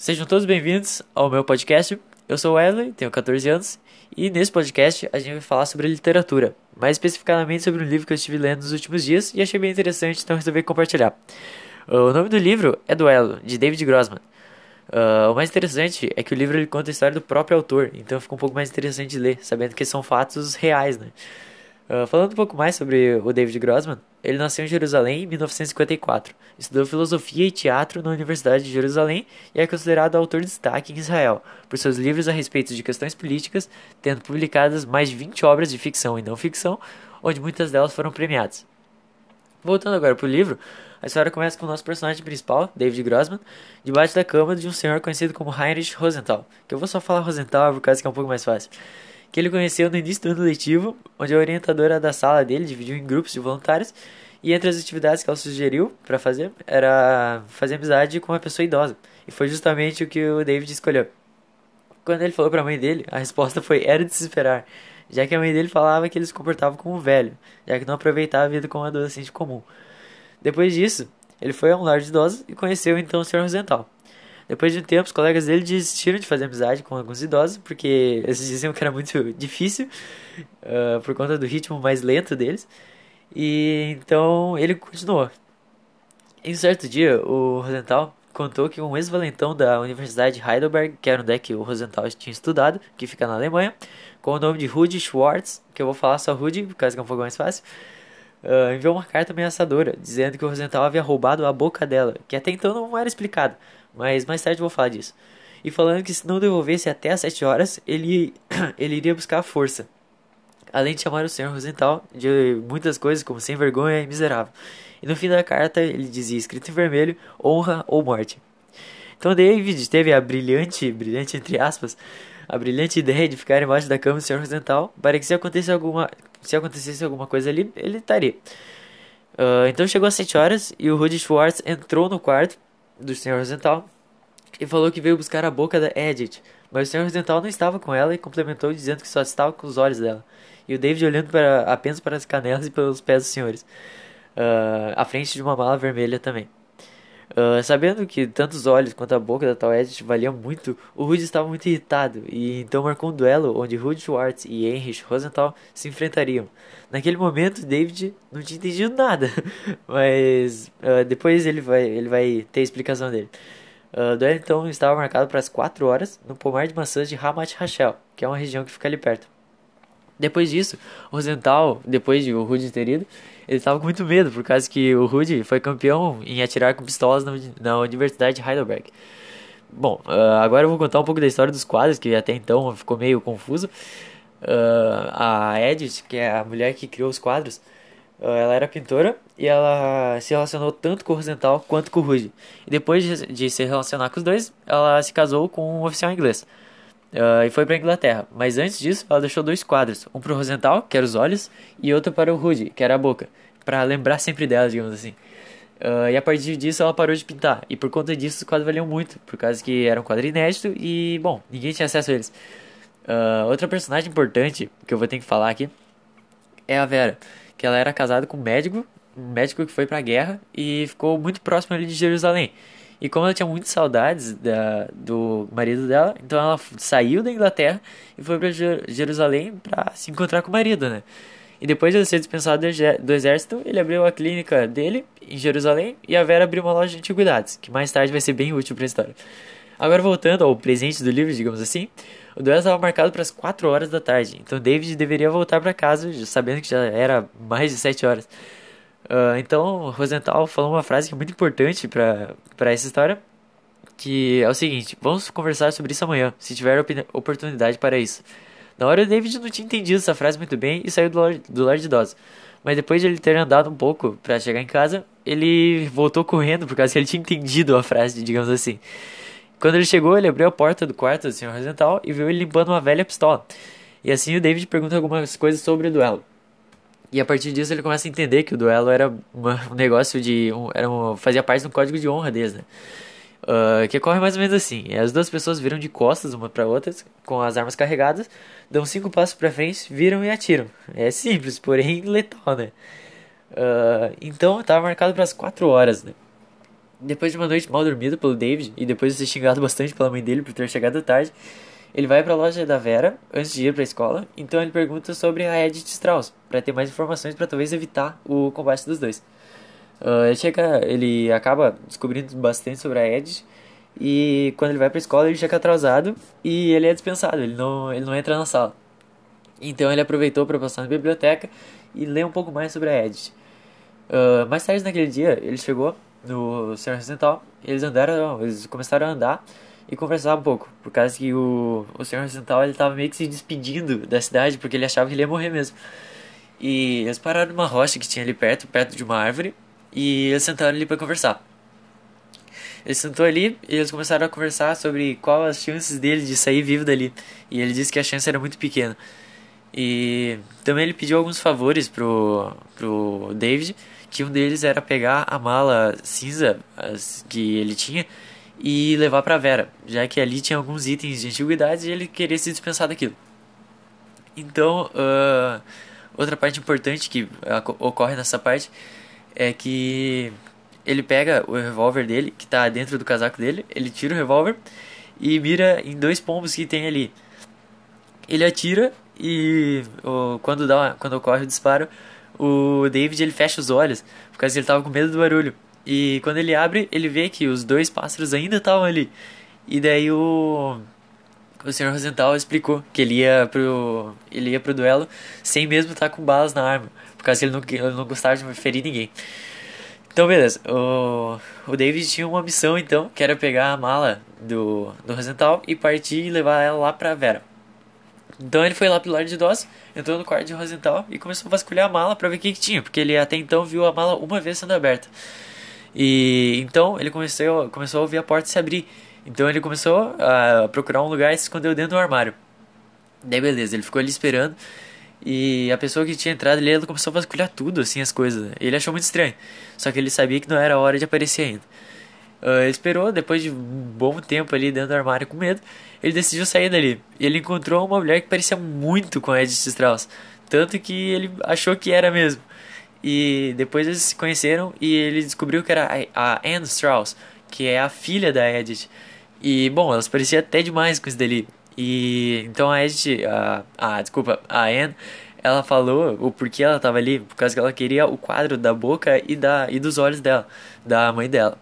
Sejam todos bem-vindos ao meu podcast. Eu sou Wesley, tenho 14 anos, e nesse podcast a gente vai falar sobre literatura, mais especificamente sobre um livro que eu estive lendo nos últimos dias e achei bem interessante, então resolvi compartilhar. O nome do livro é Duelo, de David Grossman. Uh, o mais interessante é que o livro ele conta a história do próprio autor, então fica um pouco mais interessante de ler, sabendo que são fatos reais, né? Uh, falando um pouco mais sobre o David Grossman, ele nasceu em Jerusalém em 1954, estudou filosofia e teatro na Universidade de Jerusalém e é considerado autor de destaque em Israel por seus livros a respeito de questões políticas, tendo publicadas mais de 20 obras de ficção e não ficção, onde muitas delas foram premiadas. Voltando agora para o livro, a história começa com o nosso personagem principal, David Grossman, debaixo da cama de um senhor conhecido como Heinrich Rosenthal, que eu vou só falar Rosenthal por causa que é um pouco mais fácil que ele conheceu no início do ano letivo, onde a orientadora da sala dele dividiu em grupos de voluntários e entre as atividades que ela sugeriu para fazer era fazer amizade com uma pessoa idosa. E foi justamente o que o David escolheu. Quando ele falou para a mãe dele, a resposta foi era de se esperar, já que a mãe dele falava que ele se comportava como um velho, já que não aproveitava a vida como um adolescente comum. Depois disso, ele foi a um lar de idosos e conheceu então o Sr. Rosenthal. Depois de um tempo, os colegas dele desistiram de fazer amizade com alguns idosos, porque eles diziam que era muito difícil, uh, por conta do ritmo mais lento deles. E então ele continuou. Em um certo dia, o Rosenthal contou que um ex-valentão da Universidade de Heidelberg, que era onde é que o Rosenthal tinha estudado, que fica na Alemanha, com o nome de Rudi Schwartz, que eu vou falar só Rudi, por causa que é um pouco mais fácil, uh, enviou uma carta ameaçadora, dizendo que o Rosenthal havia roubado a boca dela, que até então não era explicado, mas mais tarde vou falar disso. E falando que se não devolvesse até as 7 horas, ele, ele iria buscar a força. Além de chamar o Senhor Rosenthal de muitas coisas como sem vergonha e miserável. E no fim da carta ele dizia, escrito em vermelho, honra ou morte. Então David teve a brilhante, brilhante entre aspas, a brilhante ideia de ficar embaixo da cama do Senhor Rosenthal para que se acontecesse alguma, se acontecesse alguma coisa ali, ele estaria. Uh, então chegou às 7 horas e o Rudy Schwartz entrou no quarto do Sr. Rosenthal e falou que veio buscar a boca da Edith, mas o Sr. Rosenthal não estava com ela e complementou dizendo que só estava com os olhos dela. E o David olhando para, apenas para as canelas e pelos pés dos senhores, uh, à frente de uma mala vermelha também. Uh, sabendo que tanto os olhos quanto a boca da tal Edith valiam muito, o Rudy estava muito irritado e então marcou um duelo onde Rudy Schwartz e Heinrich Rosenthal se enfrentariam. Naquele momento, David não tinha entendido nada, mas uh, depois ele vai, ele vai ter a explicação dele. Uh, o duelo então estava marcado para as 4 horas no pomar de maçãs de Ramat Rachel, que é uma região que fica ali perto. Depois disso, o Rosenthal, depois de o Rudy ter ido, ele estava com muito medo, por causa que o Rudy foi campeão em atirar com pistolas na, Universidade de Heidelberg. Bom, uh, agora eu vou contar um pouco da história dos quadros, que até então ficou meio confuso. Uh, a Edith, que é a mulher que criou os quadros, uh, ela era pintora e ela se relacionou tanto com o Rosenthal quanto com o Rudy. E depois de, de se relacionar com os dois, ela se casou com um oficial inglês. Uh, e foi para Inglaterra. Mas antes disso, ela deixou dois quadros: um para o Rosenthal, que era os olhos, e outro para o Rudy, que era a boca, para lembrar sempre dela, digamos assim. Uh, e a partir disso ela parou de pintar. E por conta disso os quadros valiam muito, por causa que era um quadro inédito e, bom, ninguém tinha acesso a eles. Uh, outra personagem importante que eu vou ter que falar aqui é a Vera, que ela era casada com um médico, um médico que foi para a guerra e ficou muito próximo ali de Jerusalém. E como ela tinha muitas saudades da, do marido dela, então ela saiu da Inglaterra e foi para Jerusalém para se encontrar com o marido, né? E depois de ser dispensado do exército, ele abriu a clínica dele em Jerusalém e a Vera abriu uma loja de antiguidades, que mais tarde vai ser bem útil para a história. Agora voltando ao presente do livro, digamos assim, o duelo estava marcado para as 4 horas da tarde, então David deveria voltar para casa, sabendo que já era mais de 7 horas. Uh, então, Rosenthal falou uma frase que é muito importante para essa história, que é o seguinte: vamos conversar sobre isso amanhã, se tiver oportunidade para isso. Na hora, o David não tinha entendido essa frase muito bem e saiu do lar, do lar de idosos. Mas depois de ele ter andado um pouco para chegar em casa, ele voltou correndo por causa que ele tinha entendido a frase, digamos assim. Quando ele chegou, ele abriu a porta do quarto do Sr. Rosenthal e viu ele limpando uma velha pistola. E assim o David pergunta algumas coisas sobre o duelo. E a partir disso ele começa a entender que o duelo era uma, um negócio de. Um, era um, fazia parte do código de honra deles, né? Uh, que ocorre mais ou menos assim: as duas pessoas viram de costas uma para outra, com as armas carregadas, dão cinco passos para frente, viram e atiram. É simples, porém letal, né? Uh, então estava marcado para as 4 horas, né? Depois de uma noite mal dormida pelo David e depois de ser xingado bastante pela mãe dele por ter chegado tarde, ele vai para a loja da Vera antes de ir para a escola. Então ele pergunta sobre a Edith Strauss para ter mais informações para talvez evitar o combate dos dois. Uh, ele chega, ele acaba descobrindo bastante sobre a Edith e quando ele vai para a escola ele chega atrasado e ele é dispensado, ele não, ele não entra na sala. Então ele aproveitou para passar na biblioteca e ler um pouco mais sobre a Edith. Uh, mais tarde naquele dia ele chegou no Senhor Ocidental, eles andaram, eles começaram a andar e conversar um pouco, por causa que o, o Senhor Ocidental ele tava meio que se despedindo da cidade, porque ele achava que ele ia morrer mesmo. E eles pararam numa rocha que tinha ali perto, perto de uma árvore, e eles sentaram ali para conversar. Ele sentou ali e eles começaram a conversar sobre qual as chances dele de sair vivo dali. E ele disse que a chance era muito pequena. E também ele pediu alguns favores pro, pro David, que um deles era pegar a mala cinza que ele tinha e levar para Vera, já que ali tinha alguns itens de antiguidades e ele queria se dispensar daquilo. Então, uh, outra parte importante que ocorre nessa parte é que ele pega o revólver dele, que está dentro do casaco dele, ele tira o revólver e mira em dois pombos que tem ali. Ele atira e oh, quando, dá, quando ocorre o disparo, o David ele fecha os olhos, porque ele estava com medo do barulho. E quando ele abre, ele vê que os dois pássaros ainda estavam ali. E daí o o Sr. Rosenthal explicou que ele ia pro ele ia pro duelo sem mesmo estar com balas na arma, por causa que ele não, ele não gostava de ferir ninguém. Então, beleza. O, o David tinha uma missão, então, que era pegar a mala do, do Rosenthal e partir e levar ela lá pra Vera. Então ele foi lá pro Lord de Doss, entrou no quarto de Rosenthal e começou a vasculhar a mala para ver o que, que, tinha, porque ele até então viu a mala uma vez sendo aberta. E então ele começou, começou a ouvir a porta se abrir. Então ele começou a procurar um lugar e se escondeu dentro do armário. Daí beleza, ele ficou ali esperando. E a pessoa que tinha entrado ali, ela começou a vasculhar tudo, assim, as coisas. Ele achou muito estranho. Só que ele sabia que não era hora de aparecer ainda. Uh, ele esperou, depois de um bom tempo ali dentro do armário com medo, ele decidiu sair dali. E ele encontrou uma mulher que parecia muito com a Edith Strauss. Tanto que ele achou que era mesmo. E depois eles se conheceram e ele descobriu que era a Anne Strauss, que é a filha da Edith. E, bom, elas pareciam até demais com isso dali. E então a Edith, a, a desculpa, a Anne, ela falou o porquê ela estava ali, por causa que ela queria o quadro da boca e, da, e dos olhos dela, da mãe dela.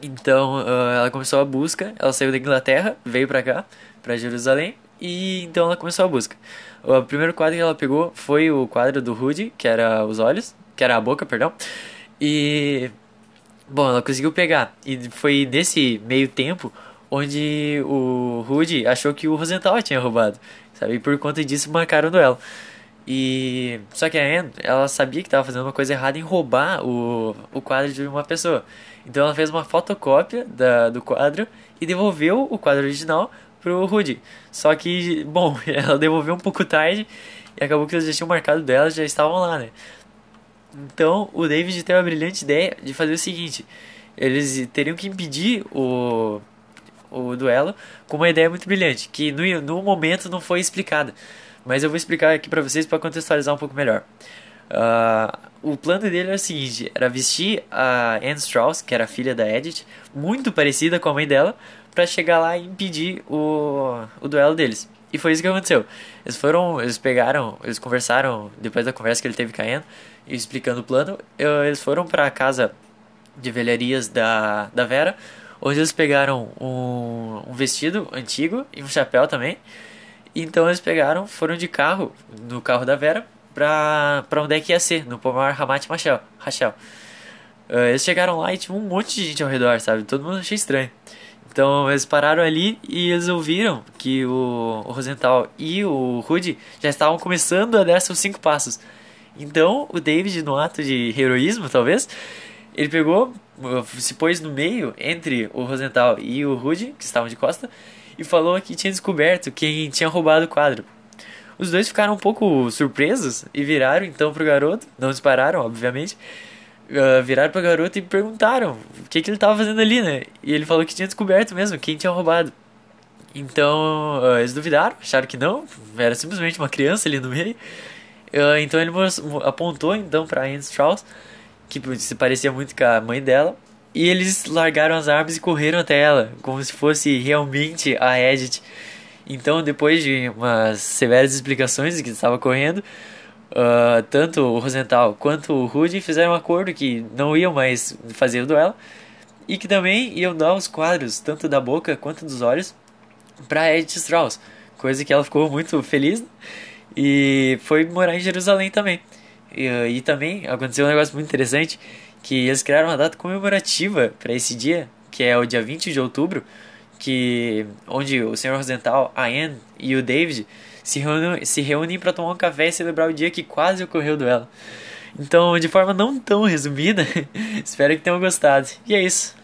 Então uh, ela começou a busca, ela saiu da Inglaterra, veio pra cá, pra Jerusalém, e então ela começou a busca. O primeiro quadro que ela pegou foi o quadro do Rudy, que era os olhos, que era a boca, perdão. E bom, ela conseguiu pegar. E foi nesse meio tempo onde o Rudy achou que o Rosenthal tinha roubado, sabe? E por conta disso marcaram duelo. E só que a Anne, ela sabia que estava fazendo uma coisa errada em roubar o, o quadro de uma pessoa. Então ela fez uma fotocópia da, do quadro e devolveu o quadro original pro Rudy. Só que, bom, ela devolveu um pouco tarde e acabou que eles já tinham marcado dela, já estavam lá, né? Então o David teve a brilhante ideia de fazer o seguinte: eles teriam que impedir o, o duelo com uma ideia muito brilhante, que no, no momento não foi explicada. Mas eu vou explicar aqui para vocês para contextualizar um pouco melhor. Uh, o plano dele era o seguinte: era vestir a Anne Strauss, que era filha da Edith, muito parecida com a mãe dela, para chegar lá e impedir o, o duelo deles. E foi isso que aconteceu. Eles foram, eles pegaram, eles conversaram depois da conversa que ele teve com a Anne, explicando o plano. Eles foram para a casa de velharias da, da Vera, onde eles pegaram um, um vestido antigo e um chapéu também. Então eles pegaram, foram de carro, no carro da Vera, pra, pra onde é que ia ser, no Pomar Ramat Rachel. Uh, eles chegaram lá e tinha um monte de gente ao redor, sabe? Todo mundo achei estranho. Então eles pararam ali e eles ouviram que o, o Rosenthal e o Rudy já estavam começando a dar seus cinco passos. Então o David, no ato de heroísmo, talvez, ele pegou, se pôs no meio entre o Rosenthal e o Rudy, que estavam de costa, e falou que tinha descoberto quem tinha roubado o quadro. Os dois ficaram um pouco surpresos e viraram então pro garoto, não dispararam, obviamente. Uh, viraram pro garoto e perguntaram o que, que ele estava fazendo ali, né? E ele falou que tinha descoberto mesmo quem tinha roubado. Então, uh, eles duvidaram, acharam que não, era simplesmente uma criança ali no meio. Uh, então ele apontou então para Anne Strauss, que se parecia muito com a mãe dela, E eles largaram as armas e correram até ela, como se fosse realmente a Edith. Então, depois de umas severas explicações de que estava correndo, uh, tanto o Rosenthal quanto o Rudy fizeram um acordo que não iam mais fazer o duelo e que também iam dar os quadros, tanto da boca quanto dos olhos, para Edith Strauss, coisa que ela ficou muito feliz e foi morar em Jerusalém também. E, e também aconteceu um negócio muito interessante que eles criaram uma data comemorativa para esse dia, que é o dia 20 de outubro, que onde o Sr. Rosenthal, a Anne e o David se reúnem, se reúnem para tomar um café e celebrar o dia que quase ocorreu o duelo. Então, de forma não tão resumida, espero que tenham gostado. E é isso.